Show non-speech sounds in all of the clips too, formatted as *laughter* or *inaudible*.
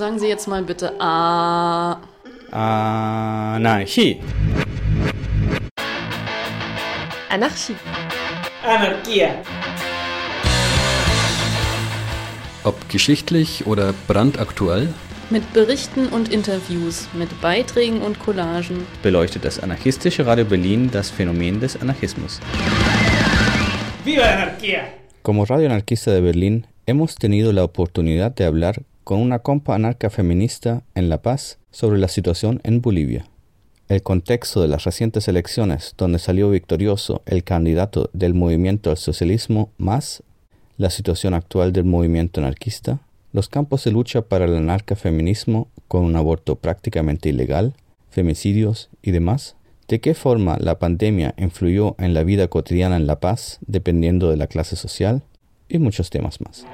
Sagen Sie jetzt mal bitte A. Anarchie. Anarchie. Anarchia. Ob geschichtlich oder brandaktuell, Mit Berichten und Interviews, mit Beiträgen und Collagen. beleuchtet das anarchistische Radio Berlin das Phänomen des Anarchismus. ¡Viva la anarquía! Como Radio Anarquista de Berlín, hemos tenido la oportunidad de hablar con una compa anarca feminista en La Paz sobre la situación en Bolivia. El contexto de las recientes elecciones, donde salió victorioso el candidato del movimiento al socialismo más, la situación actual del movimiento anarquista, los campos de lucha para el anarcafeminismo con un aborto prácticamente ilegal, femicidios y demás, de qué forma la pandemia influyó en la vida cotidiana en La Paz dependiendo de la clase social y muchos temas más.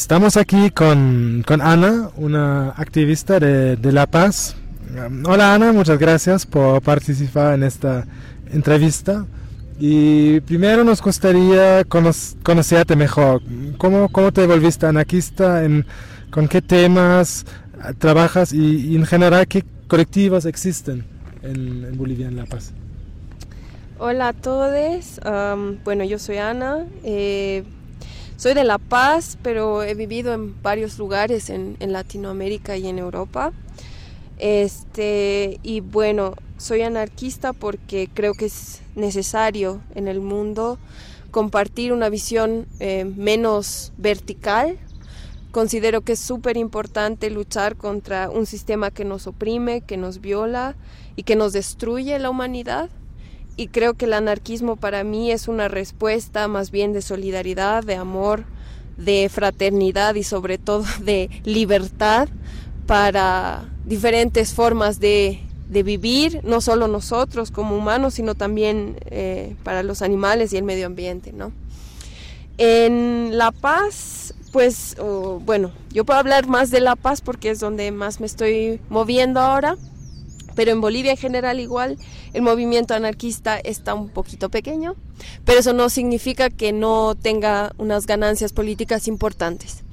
Estamos aquí con, con Ana, una activista de, de La Paz. Hola Ana, muchas gracias por participar en esta entrevista. Y primero nos gustaría cono- conocerte mejor. ¿Cómo, ¿Cómo te volviste anarquista? En, ¿Con qué temas ah, trabajas? Y, en general, ¿qué colectivos existen en, en Bolivia, en La Paz? Hola a todos. Bueno, yo soy Ana. eh, soy de La Paz, pero he vivido en varios lugares en, Latinoamérica y en Europa. Este, y bueno, soy anarquista porque creo que es necesario en el mundo compartir una visión eh, menos vertical. Considero que es súper importante luchar contra un sistema que nos oprime, que nos viola y que nos destruye la humanidad y creo que el anarquismo para mí es una respuesta más bien de solidaridad, de amor, de fraternidad y sobre todo *laughs* de libertad para diferentes formas de, de vivir, no solo nosotros como humanos, sino también eh, para los animales y el medio ambiente. ¿no? En La Paz, pues bueno, yo puedo hablar más de La Paz porque es donde más me estoy moviendo ahora pero en Bolivia en general igual el movimiento anarquista está un poquito pequeño, pero eso no significa que no tenga unas ganancias políticas importantes.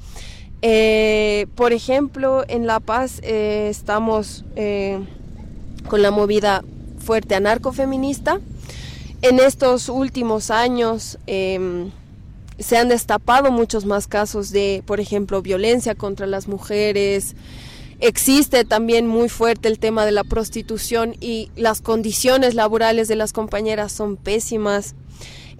Eh, por ejemplo, en La Paz eh, estamos eh, con la movida fuerte anarcofeminista. En estos últimos años em, se han destapado muchos más casos de, por ejemplo, violencia contra las mujeres, Existe también muy fuerte el tema de la prostitución y las condiciones laborales de las compañeras son pésimas.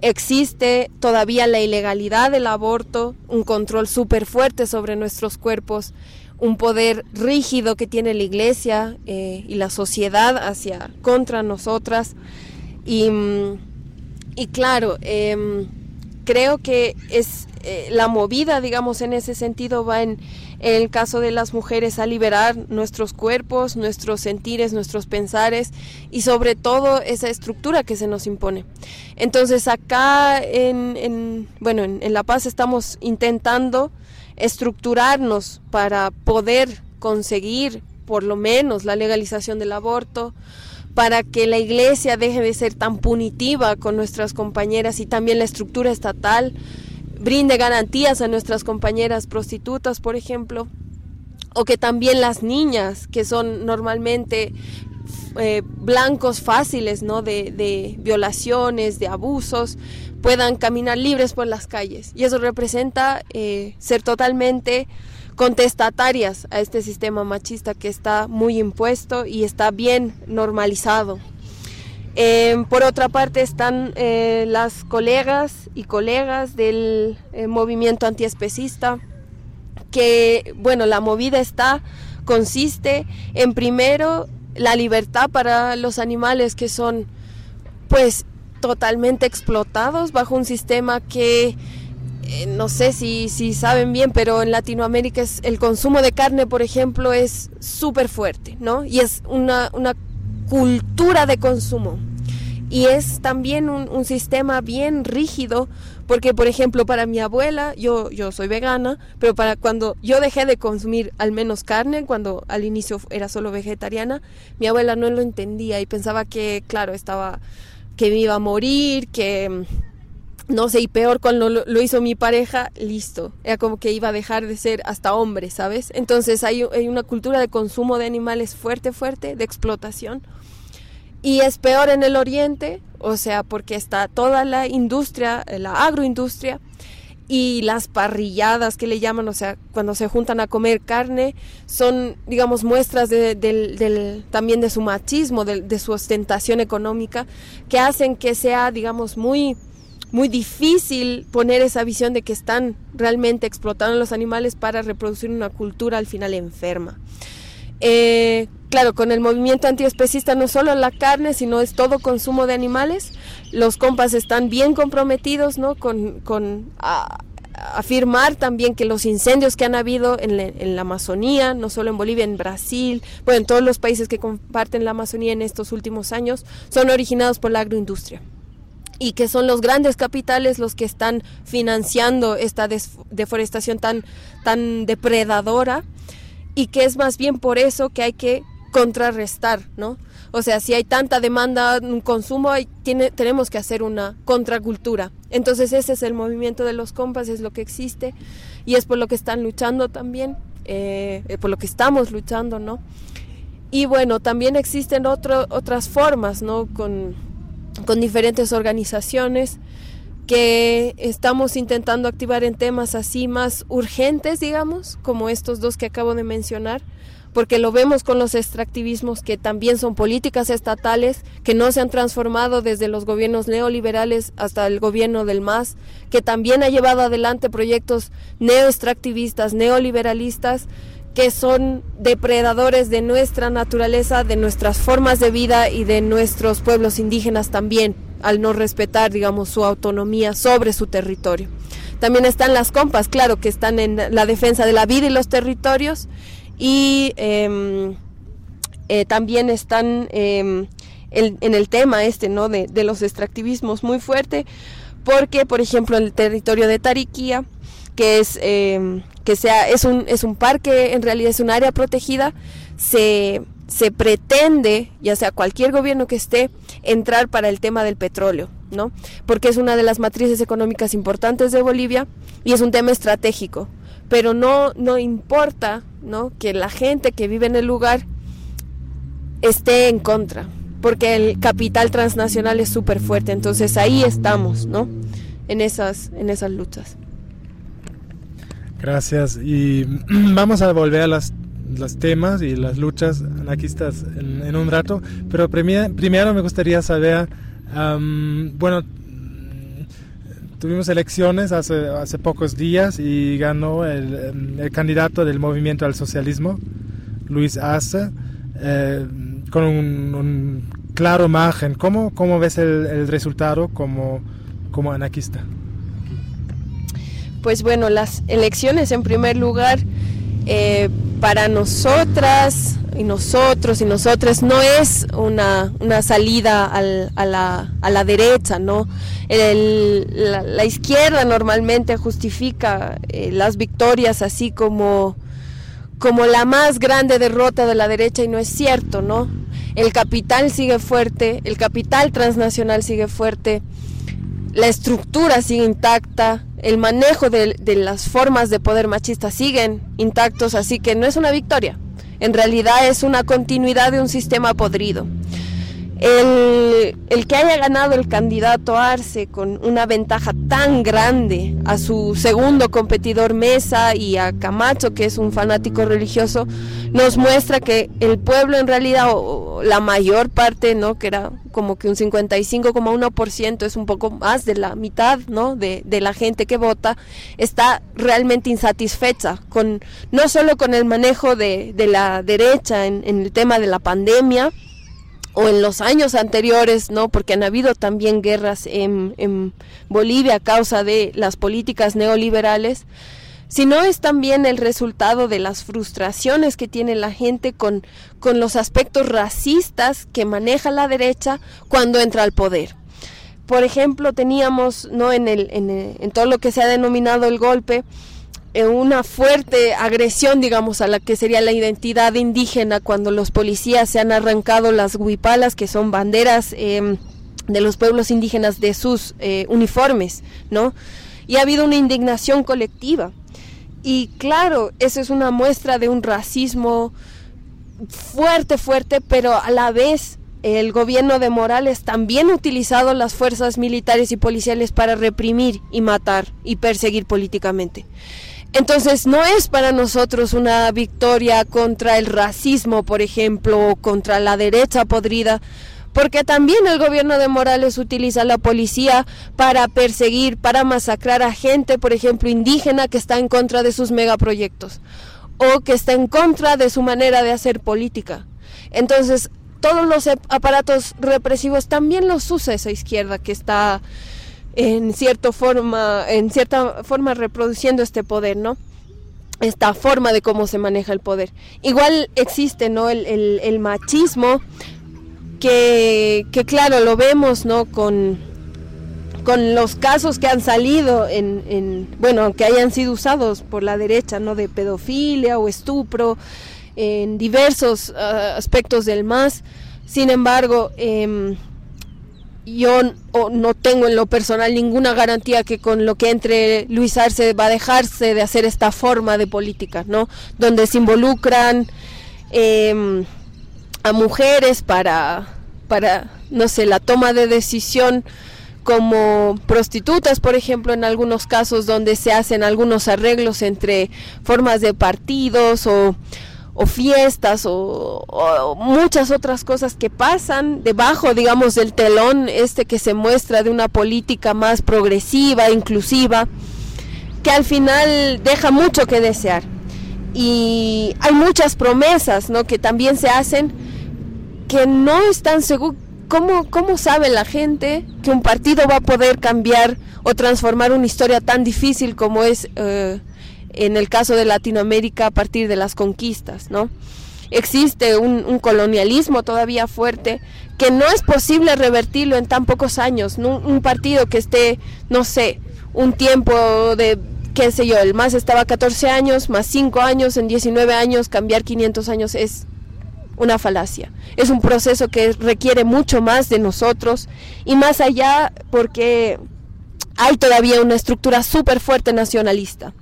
Existe todavía la ilegalidad del aborto, un control súper fuerte sobre nuestros cuerpos, un poder rígido que tiene la iglesia eh, y la sociedad hacia contra nosotras. Y, mm, y claro, em, creo que es eh, la movida, digamos, en ese sentido va en, en el caso de las mujeres a liberar nuestros cuerpos, nuestros sentires, nuestros pensares y sobre todo esa estructura que se nos impone. Entonces acá en, en bueno, en, en La Paz estamos intentando estructurarnos para poder conseguir por lo menos la legalización del aborto, para que la iglesia deje de ser tan punitiva con nuestras compañeras y también la estructura estatal brinde garantías a nuestras compañeras prostitutas, por ejemplo, o que también las niñas, que son normalmente eh, blancos fáciles ¿no? de, de violaciones, de abusos, puedan caminar libres por las calles. Y eso representa eh, ser totalmente contestatarias a este sistema machista que está muy impuesto y está bien normalizado. Eh, por otra parte están eh, las colegas y colegas del eh, movimiento antiespecista, que bueno, la movida está, consiste en primero la libertad para los animales que son pues totalmente explotados bajo un sistema que eh, no sé si, si saben bien, pero en Latinoamérica es, el consumo de carne, por ejemplo, es súper fuerte, ¿no? Y es una, una cultura de consumo. Y es también un, sistema bien rígido, porque por ejemplo para mi abuela, yo, yo soy vegana, pero para cuando yo dejé de consumir al menos carne, cuando al inicio era solo vegetariana, mi abuela no lo entendía y pensaba que, claro, estaba, que me iba a morir, que no sé, y peor cuando lo, hizo mi pareja, listo. Era como que iba a dejar de ser hasta hombre, ¿sabes? Entonces hay, hay, una cultura de consumo de animales fuerte, fuerte, de explotación. Y es peor en el oriente, o sea, porque está toda la industria, la agroindustria, y las parrilladas que le llaman, o sea, cuando se juntan a comer carne, son, digamos, muestras de, del, también de su machismo, de, de su ostentación económica, que hacen que sea, digamos, muy muy difícil poner esa visión de que están realmente explotando los animales para reproducir una cultura al final enferma. Eh, claro, con el movimiento antiespecista no solo la carne, sino es todo consumo de animales. Los compas están bien comprometidos ¿no? con, con afirmar también que los incendios que han habido en, en, la Amazonía, no solo en Bolivia, en Brasil, bueno, en todos los países que comparten la Amazonía en estos últimos años, son originados por la agroindustria y que son los grandes capitales los que están financiando esta deforestación tan, tan depredadora y que es más bien por eso que hay que contrarrestar, ¿no? O sea, si hay tanta demanda, un consumo, hay, tiene, tenemos que hacer una contracultura. Entonces ese es el movimiento de los compas, es lo que existe y es por lo que están luchando también, eh, por lo que estamos luchando, ¿no? Y bueno, también existen otro, otras formas, ¿no? Con, con diferentes organizaciones que estamos intentando activar en temas así más urgentes, digamos, como estos dos que acabo de mencionar, porque lo vemos con los extractivismos que también son políticas estatales que no se han transformado desde los gobiernos neoliberales hasta el gobierno del MAS, que también ha llevado adelante proyectos neoextractivistas, neoliberalistas, que son depredadores de nuestra naturaleza, de nuestras formas de vida y de nuestros pueblos indígenas también, al no respetar, digamos, su autonomía sobre su territorio. También están las compas, claro, que están en la defensa de la vida y los territorios y em, eh, también están em, en el tema este, ¿no? De, de los extractivismos muy fuerte, porque, por ejemplo, en el territorio de Tariquía, que es em, que sea es un es un parque en realidad es un área protegida se se pretende ya sea cualquier gobierno que esté entrar para el tema del petróleo no porque es una de las matrices económicas importantes de Bolivia y es un tema estratégico. Pero no no importa no que la gente que vive en el lugar esté en contra porque el capital transnacional es súper fuerte entonces ahí estamos no en esas en esas luchas Gracias. Y *clears throat* vamos a volver a las, los temas y las luchas anarquistas en, un rato. Pero primero me gustaría saber, um, bueno, tuvimos elecciones hace, hace pocos días y ganó el, candidato del movimiento al socialismo, Luis Ace, eh, con un, un, claro margen. ¿Cómo, cómo ves el, el resultado como, como anarquista? Pues bueno, las elecciones en primer lugar eh, para nosotras y nosotros y nosotras no es una, una salida al, a, la, a, la, derecha, ¿no? La, izquierda normalmente justifica eh, las victorias así como, como la más grande derrota de la derecha y no es cierto, ¿no? El capital sigue fuerte, el capital transnacional sigue fuerte, la estructura sigue intacta, el manejo de, las formas de poder machista siguen intactos, así que no es una victoria, en realidad es una continuidad de un sistema podrido. El, que haya ganado el candidato Arce con una ventaja tan grande a su segundo competidor Mesa y a Camacho, que es un fanático religioso, nos muestra que el pueblo en realidad, o la mayor parte, ¿no? que era como que un 55,1%, es un poco más de la mitad ¿no? de, de la gente que vota, está realmente insatisfecha, con, no solo con el manejo de, la derecha en el tema de la pandemia, o en los años anteriores, ¿no? Porque han habido también guerras en, Bolivia a causa de las políticas neoliberales, sino es también el resultado de las frustraciones que tiene la gente con, con los aspectos racistas que maneja la derecha cuando entra al poder. Por ejemplo, teníamos, ¿no? En, el, en todo lo que se ha denominado el golpe, una fuerte agresión, digamos, a la que sería la identidad indígena cuando los policías se han arrancado las huipalas, que son banderas eh, de los pueblos indígenas de sus eh, uniformes, ¿no? Y ha habido una indignación colectiva. Y claro, eso es una muestra de un racismo fuerte, fuerte, pero a la vez el gobierno de Morales también ha utilizado las fuerzas militares y policiales para reprimir y matar y perseguir políticamente. Entonces no es para nosotros una victoria contra el racismo, por ejemplo, o contra la derecha podrida, porque también el gobierno de Morales utiliza la policía para perseguir, para masacrar a gente, por ejemplo, indígena que está en contra de sus megaproyectos o que está en contra de su manera de hacer política. Entonces, todos los aparatos represivos también los usa esa izquierda que está en cierta forma, en cierta forma reproduciendo este poder, ¿no? Esta forma de cómo se maneja el poder. Igual existe, ¿no? El, machismo que, claro, lo vemos, ¿no? Con, los casos que han salido en, bueno, que hayan sido usados por la derecha, ¿no? De pedofilia o estupro, en diversos ah, aspectos del MAS. Sin embargo, eh, yo no tengo en lo personal ninguna garantía que con lo que entre Luis Arce va a dejarse de hacer esta forma de política, ¿no? Donde se involucran em, a mujeres para, para, no sé, la toma de decisión como prostitutas, por ejemplo, en algunos casos donde se hacen algunos arreglos entre formas de partidos o o fiestas o, muchas otras cosas que pasan debajo, digamos, del telón este que se muestra de una política más progresiva, inclusiva, que al final deja mucho que desear. Y hay muchas promesas, ¿no? Que también se hacen que no están seguros. ¿Cómo, ¿Cómo sabe la gente que un partido va a poder cambiar o transformar una historia tan difícil como es eh, en el caso de Latinoamérica a partir de las conquistas, ¿no? Existe un, colonialismo todavía fuerte que no es posible revertirlo en tan pocos años. Un partido que esté, no sé, un tiempo de, qué sé yo, el más estaba 14 años, más 5 años, en 19 años, cambiar 500 años es una falacia. Es un proceso que requiere mucho más de nosotros y más allá porque hay todavía una estructura súper fuerte nacionalista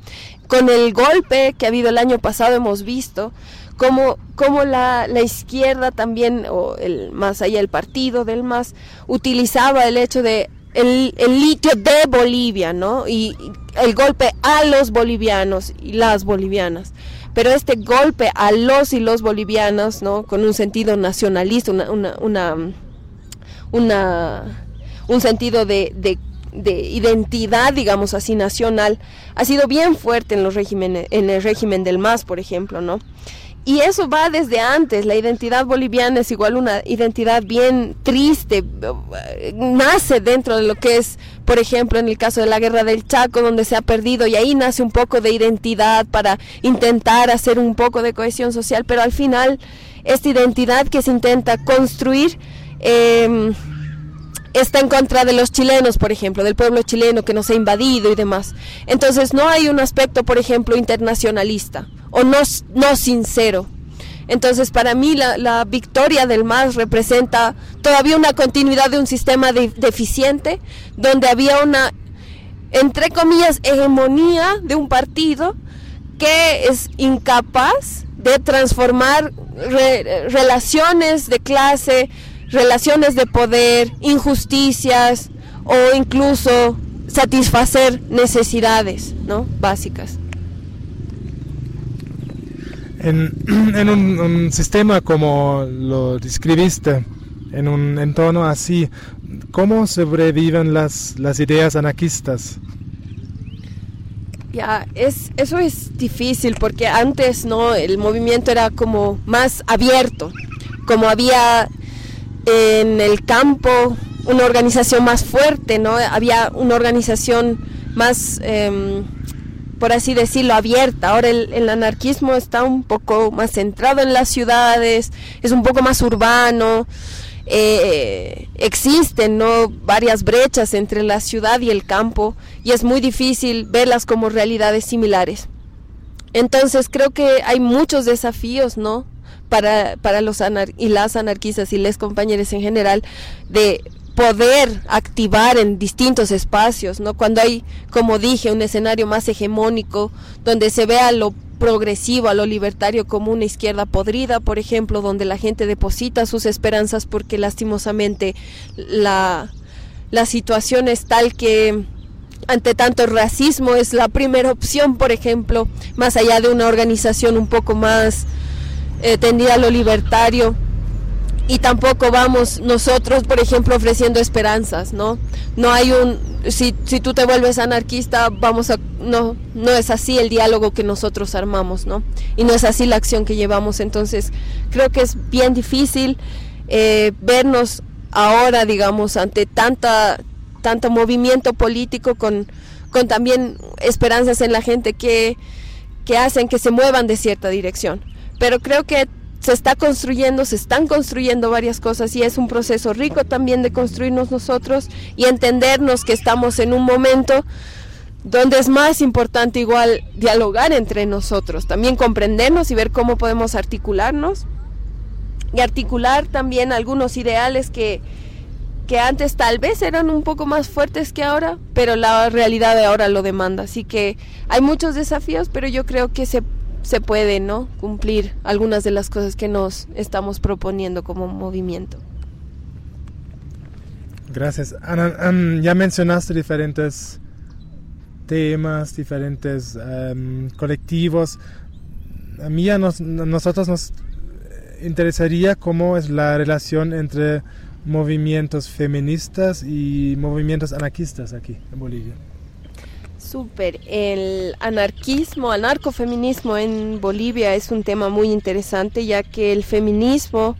con el golpe que ha habido el año pasado hemos visto cómo, cómo la, la, izquierda también, o el más allá el partido del MAS, utilizaba el hecho de el, el litio de Bolivia, ¿no? Y, el golpe a los bolivianos y las bolivianas. Pero este golpe a los y los bolivianos, ¿no? Con un sentido nacionalista, una, una, una, un sentido de de identidad, digamos así, nacional, ha sido bien fuerte en, los regímenes, en el régimen del MAS, por ejemplo, ¿no? Y eso va desde antes, la identidad boliviana es igual una identidad bien triste, nace dentro de lo que es, por ejemplo, en el caso de la guerra del Chaco, donde se ha perdido, y ahí nace un poco de identidad para intentar hacer un poco de cohesión social, pero al final esta identidad que se intenta construir, eh, está en contra de los chilenos, por ejemplo, del pueblo chileno que nos ha invadido y demás. Entonces no hay un aspecto, por ejemplo, internacionalista o no, no sincero. Entonces para mí la, victoria del MAS representa todavía una continuidad de un sistema deficiente donde había una, entre comillas, hegemonía de un partido que es incapaz de transformar relaciones de clase, relaciones de poder, injusticias o incluso satisfacer necesidades ¿no? básicas. En, *clears throat* en un, sistema como lo describiste, en un entorno así, ¿cómo sobreviven las, las ideas anarquistas? Ya, es, eso es difícil porque antes no el movimiento era como más abierto, como había en el campo una organización más fuerte, ¿no? Había una organización más, em, por así decirlo, abierta. Ahora el, anarquismo está un poco más centrado en las ciudades, es un poco más urbano. Eh, existen ¿no? varias brechas entre la ciudad y el campo y es muy difícil verlas como realidades similares. Entonces creo que hay muchos desafíos, ¿no? Para, para los anar y las anarquistas y les compañeros en general de poder activar en distintos espacios, ¿no? Cuando hay, como dije, un escenario más hegemónico, donde se vea lo progresivo, a lo libertario como una izquierda podrida, por ejemplo, donde la gente deposita sus esperanzas porque lastimosamente la, la situación es tal que ante tanto racismo es la primera opción, por ejemplo, más allá de una organización un poco más eh, tendida a lo libertario y tampoco vamos nosotros, por ejemplo, ofreciendo esperanzas, ¿no? No hay un, si, si tú te vuelves anarquista, vamos a, no, no es así el diálogo que nosotros armamos, ¿no? Y no es así la acción que llevamos, entonces creo que es bien difícil eh, vernos ahora, digamos, ante tanta, tanto movimiento político con, con también esperanzas en la gente que, que hacen que se muevan de cierta dirección. Pero creo que se está construyendo, se están construyendo varias cosas y es un proceso rico también de construirnos nosotros y entendernos que estamos en un momento donde es más importante igual dialogar entre nosotros, también comprendernos y ver cómo podemos articularnos y articular también algunos ideales que, que antes tal vez eran un poco más fuertes que ahora, pero la realidad de ahora lo demanda. Así que hay muchos desafíos, pero yo creo que se se puede ¿no? cumplir algunas de las cosas que nos estamos proponiendo como movimiento. Gracias. Ana, ya mencionaste diferentes temas, diferentes um, colectivos. A mí a nos, nosotros nos interesaría cómo es la relación entre movimientos feministas y movimientos anarquistas aquí en Bolivia. Súper. El anarquismo, anarcofeminismo en Bolivia es un tema muy interesante ya que el feminismo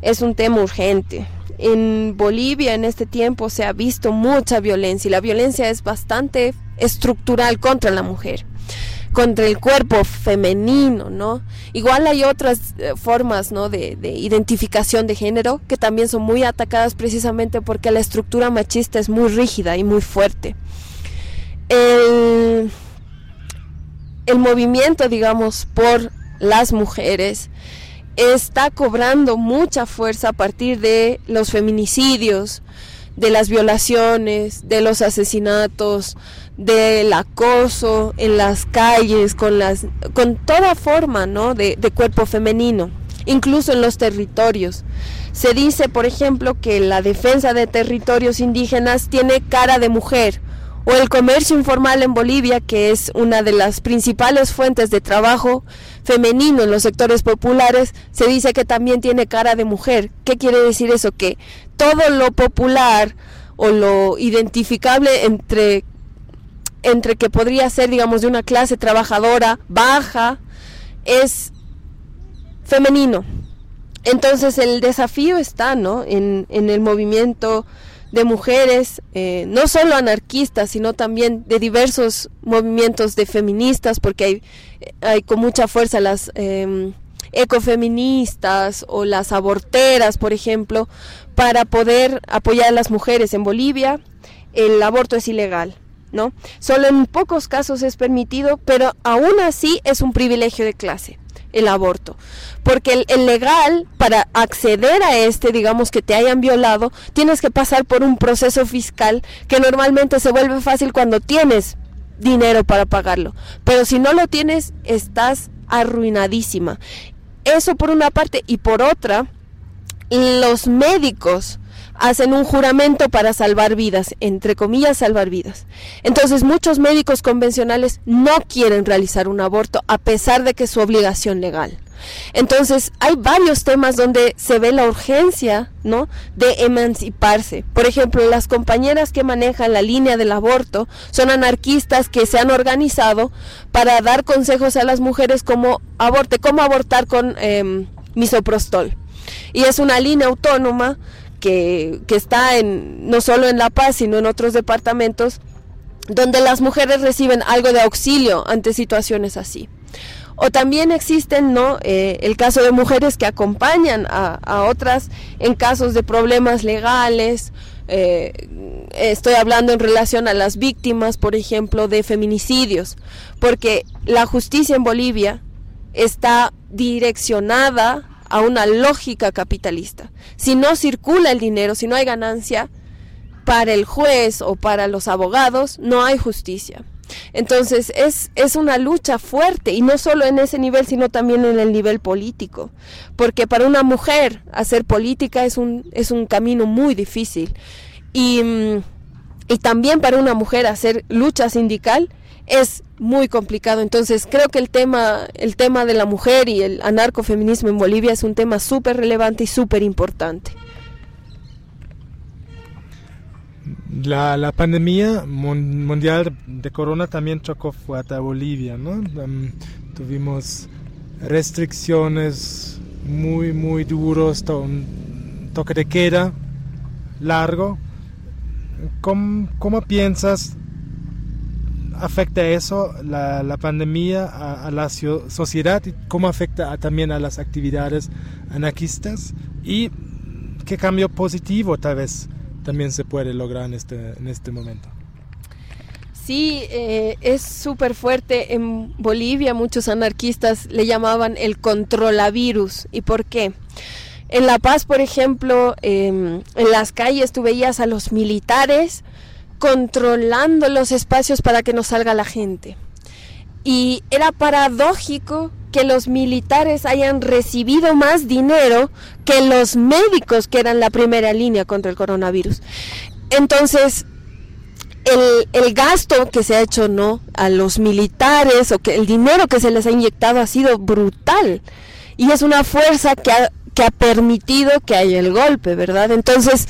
es un tema urgente. En Bolivia en este tiempo se ha visto mucha violencia y la violencia es bastante estructural contra la mujer, contra el cuerpo femenino, ¿no? Igual hay otras eh, formas, ¿no? De, de identificación de género que también son muy atacadas precisamente porque la estructura machista es muy rígida y muy fuerte el, movimiento, digamos, por las mujeres está cobrando mucha fuerza a partir de los feminicidios, de las violaciones, de los asesinatos, del acoso en las calles, con, las, con toda forma ¿no? de, de cuerpo femenino, incluso en los territorios. Se dice, por ejemplo, que la defensa de territorios indígenas tiene cara de mujer o el comercio informal en Bolivia, que es una de las principales fuentes de trabajo femenino en los sectores populares, se dice que también tiene cara de mujer. ¿Qué quiere decir eso? Que todo lo popular o lo identificable entre, entre que podría ser, digamos, de una clase trabajadora baja, es femenino. Entonces el desafío está, ¿no? En, en el movimiento de mujeres, eh, no solo anarquistas, sino también de diversos movimientos de feministas, porque hay, hay con mucha fuerza las em, ecofeministas o las aborteras, por ejemplo, para poder apoyar a las mujeres en Bolivia. El aborto es ilegal, ¿no? Solo en pocos casos es permitido, pero aún así es un privilegio de clase el aborto. Porque el, legal, para acceder a este, digamos que te hayan violado, tienes que pasar por un proceso fiscal que normalmente se vuelve fácil cuando tienes dinero para pagarlo. Pero si no lo tienes, estás arruinadísima. Eso por una parte. Y por otra, los médicos hacen un juramento para salvar vidas, entre comillas salvar vidas. Entonces muchos médicos convencionales no quieren realizar un aborto a pesar de que es su obligación legal. Entonces, hay varios temas donde se ve la urgencia, ¿no? de emanciparse. Por ejemplo, las compañeras que manejan la línea del aborto son anarquistas que se han organizado para dar consejos a las mujeres como aborte, cómo abortar con eh, misoprostol. Y es una línea autónoma que, está en, no solo en La Paz, sino en otros departamentos, donde las mujeres reciben algo de auxilio ante situaciones así. O también existen, ¿no? Eh, el caso de mujeres que acompañan a, otras en casos de problemas legales. Eh, estoy hablando en relación a las víctimas, por ejemplo, de feminicidios, porque la justicia en Bolivia está direccionada a una lógica capitalista. Si no circula el dinero, si no hay ganancia para el juez o para los abogados, no hay justicia. Entonces es, es una lucha fuerte y no solo en ese nivel, sino también en el nivel político. Porque para una mujer hacer política es un, es un camino muy difícil. Y, mm, y también para una mujer hacer lucha sindical es muy complicado. Entonces creo que el tema, el tema de la mujer y el anarcofeminismo en Bolivia es un tema súper relevante y súper importante. La, la pandemia mundial de corona también chocó fuerte a Bolivia, ¿no? Um, tuvimos restricciones muy, muy duros, un toque de queda largo. ¿Cómo, cómo piensas afecta eso, la, la pandemia, a, la sociedad y cómo afecta también a las actividades anarquistas? ¿Y qué cambio positivo tal vez también se puede lograr en este, en este momento. Sí, eh, es súper fuerte. En Bolivia muchos anarquistas le llamaban el controlavirus. ¿Y por qué? En La Paz, por ejemplo, eh, en las calles tú veías a los militares controlando los espacios para que no salga la gente. Y era paradójico que los militares hayan recibido más dinero que los médicos que eran la primera línea contra el coronavirus. Entonces, el, el, gasto que se ha hecho no a los militares o que el dinero que se les ha inyectado ha sido brutal y es una fuerza que ha, que ha permitido que haya el golpe, ¿verdad? Entonces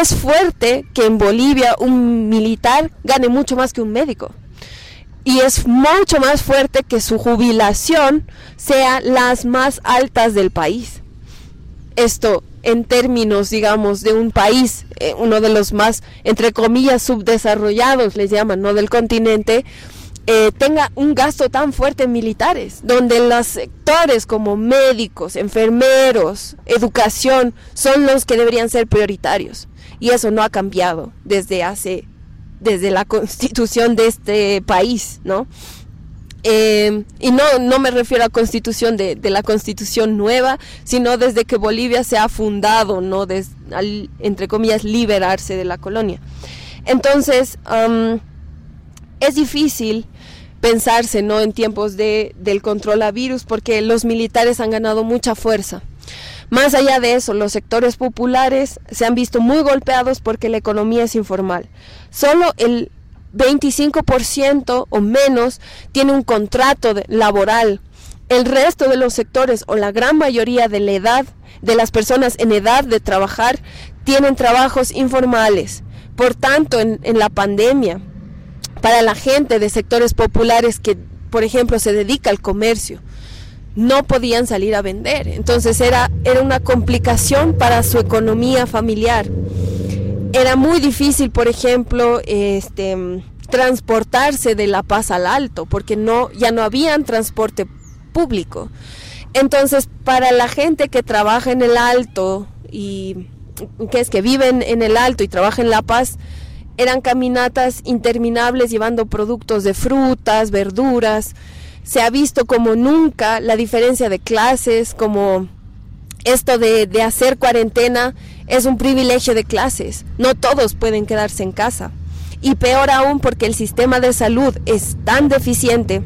es fuerte que en Bolivia un militar gane mucho más que un médico y es mucho más fuerte que su jubilación sea las más altas del país. Esto en términos, digamos, de un país, eh, uno de los más, entre comillas, subdesarrollados, les llaman, ¿no? Del continente, eh, tenga un gasto tan fuerte en militares, donde los sectores como médicos, enfermeros, educación, son los que deberían ser prioritarios. Y eso no ha cambiado desde hace desde la *laughs* constitución de este país, ¿no? Eh, y no, no me refiero a constitución de, de, la constitución nueva, sino desde que Bolivia se ha fundado, ¿no? entre comillas, liberarse de la colonia. Entonces, um, es difícil pensarse, ¿no? En tiempos de, del control a virus, porque los militares han ganado mucha fuerza. Más allá de eso, los sectores populares se han visto muy golpeados porque la economía es informal. Solo el 25% o menos tiene un contrato laboral. El resto de los sectores o la gran mayoría de la edad de las personas en edad de trabajar tienen trabajos informales. Por tanto, en, en la pandemia, para la gente de sectores populares que, por ejemplo, se dedica al comercio, no podían salir a vender. Entonces era, era una complicación para su economía familiar. Era muy difícil, por ejemplo, este, transportarse de La Paz al Alto, porque no, ya no había transporte público. Entonces, para la gente que trabaja en el Alto y que es que viven en el Alto y trabaja en La Paz, eran caminatas interminables llevando productos de frutas, verduras, se ha visto como nunca la diferencia de clases, como esto de, de, hacer cuarentena es un privilegio de clases. No todos pueden quedarse en casa. Y peor aún porque el sistema de salud es tan deficiente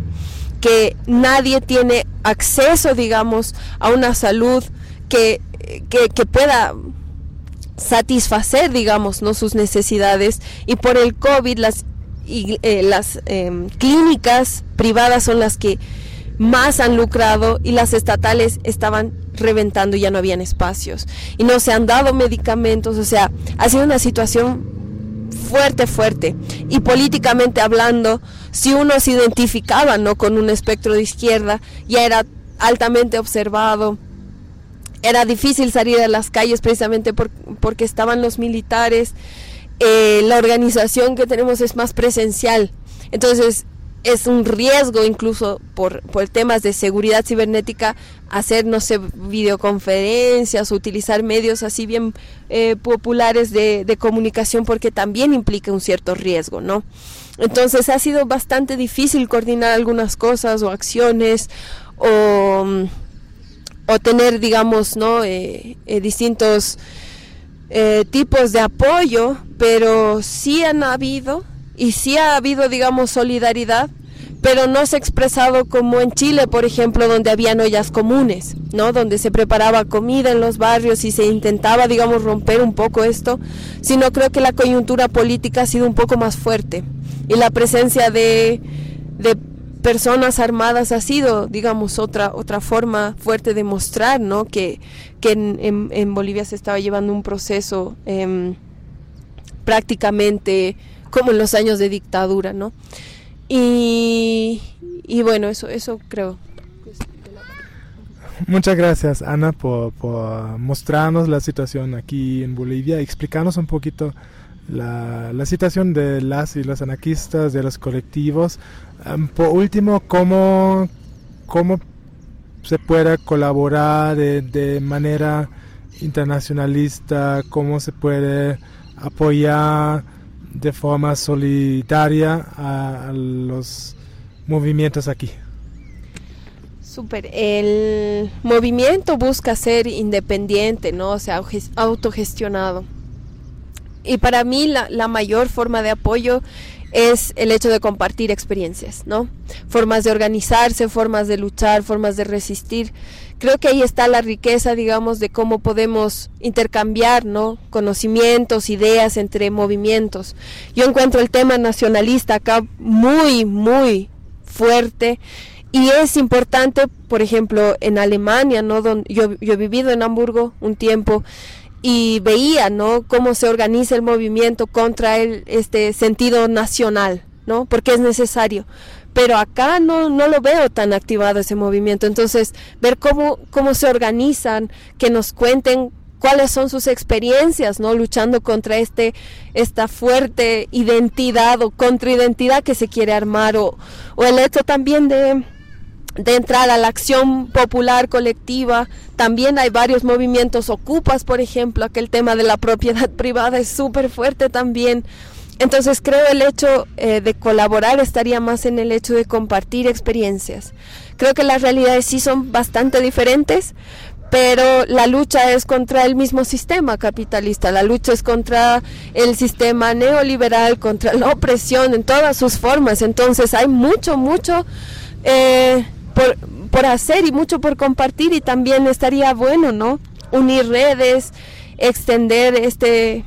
que nadie tiene acceso, digamos, a una salud que, que, que pueda satisfacer, digamos, ¿no? sus necesidades. Y por el COVID las y eh, las eh, clínicas privadas son las que más han lucrado y las estatales estaban reventando y ya no habían espacios y no se han dado medicamentos, o sea, ha sido una situación fuerte, fuerte. Y políticamente hablando, si uno se identificaba ¿no? con un espectro de izquierda, ya era altamente observado. Era difícil salir a las calles precisamente por, porque estaban los militares eh, la organización que tenemos es más presencial. Entonces, es un riesgo incluso por, por temas de seguridad cibernética hacer, no sé, videoconferencias, utilizar medios así bien eh, populares de, de, comunicación porque también implica un cierto riesgo, ¿no? Entonces ha sido bastante difícil coordinar algunas cosas o acciones o o tener, digamos, ¿no? Eh, eh, distintos eh, tipos de apoyo, pero sí han habido y sí ha habido, digamos, solidaridad, pero no se ha expresado como en Chile, por ejemplo, donde habían ollas comunes, ¿no? Donde se preparaba comida en los barrios y se intentaba, digamos, romper un poco esto, sino creo que la coyuntura política ha sido un poco más fuerte y la presencia de, de personas armadas ha sido, digamos, otra, otra forma fuerte de mostrar, ¿no? Que, que en, en, Bolivia se estaba llevando un proceso eh, prácticamente como en los años de dictadura, ¿no? Y, y bueno, eso, eso creo. Muchas gracias, Ana, por, por, mostrarnos la situación aquí en Bolivia, explicarnos un poquito la, la situación de las y los anarquistas, de los colectivos, por último, ¿cómo, cómo se puede colaborar de, manera internacionalista? ¿Cómo se puede apoyar de forma solidaria a, a los movimientos aquí? Super. El movimiento busca ser independiente, ¿no? O sea, autogestionado. Y para mí la, la mayor forma de apoyo es el hecho de compartir experiencias, ¿no? Formas de organizarse, formas de luchar, formas de resistir. Creo que ahí está la riqueza, digamos, de cómo podemos intercambiar, ¿no? Conocimientos, ideas entre movimientos. Yo encuentro el tema nacionalista acá muy, muy fuerte. Y es importante, por ejemplo, en Alemania, ¿no? Donde yo, yo he vivido en Hamburgo un tiempo y veía, ¿no? Cómo se organiza el movimiento contra el, este sentido nacional, ¿no? Porque es necesario. Pero acá no, no lo veo tan activado ese movimiento. Entonces, ver cómo, cómo se organizan, que nos cuenten cuáles son sus experiencias, ¿no? Luchando contra este, esta fuerte identidad o contraidentidad que se quiere armar, o, o el hecho también de, de entrar a la acción popular colectiva. También hay varios movimientos ocupas, por ejemplo, aquel tema de la propiedad *laughs* privada es súper fuerte también. Entonces creo el hecho eh, de colaborar estaría más en el hecho de compartir experiencias. Creo que las realidades sí son bastante diferentes, pero la lucha es contra el mismo sistema capitalista, la lucha es contra el sistema neoliberal, contra la opresión en todas sus formas. Entonces hay mucho, mucho... Eh, por, por hacer y mucho por compartir y también estaría bueno, ¿no? Unir redes, extender este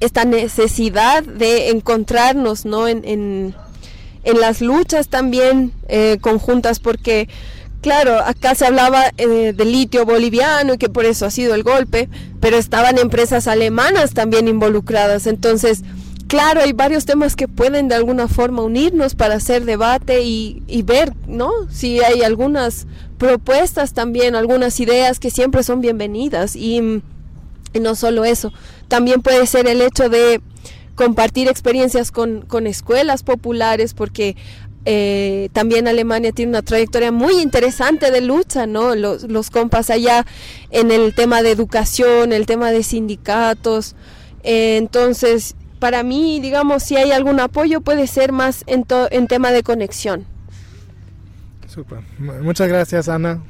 esta necesidad de encontrarnos, ¿no? En, en, las luchas también eh, conjuntas, porque, claro, acá se hablaba eh, del litio boliviano y que por eso ha sido el golpe, pero estaban empresas alemanas también involucradas, entonces claro, hay varios temas que pueden de alguna forma unirnos para hacer debate y, y, ver, ¿no? Si hay algunas propuestas también, algunas ideas que siempre son bienvenidas y, no solo eso, también puede ser el hecho de compartir experiencias con, con escuelas populares porque eh, también Alemania tiene una trayectoria muy interesante de lucha, ¿no? Los, compas allá en el tema de educación, el tema de sindicatos. Entonces, para mí, digamos, si hay algún apoyo puede ser más en, en tema de conexión. Super. Muchas gracias, Ana,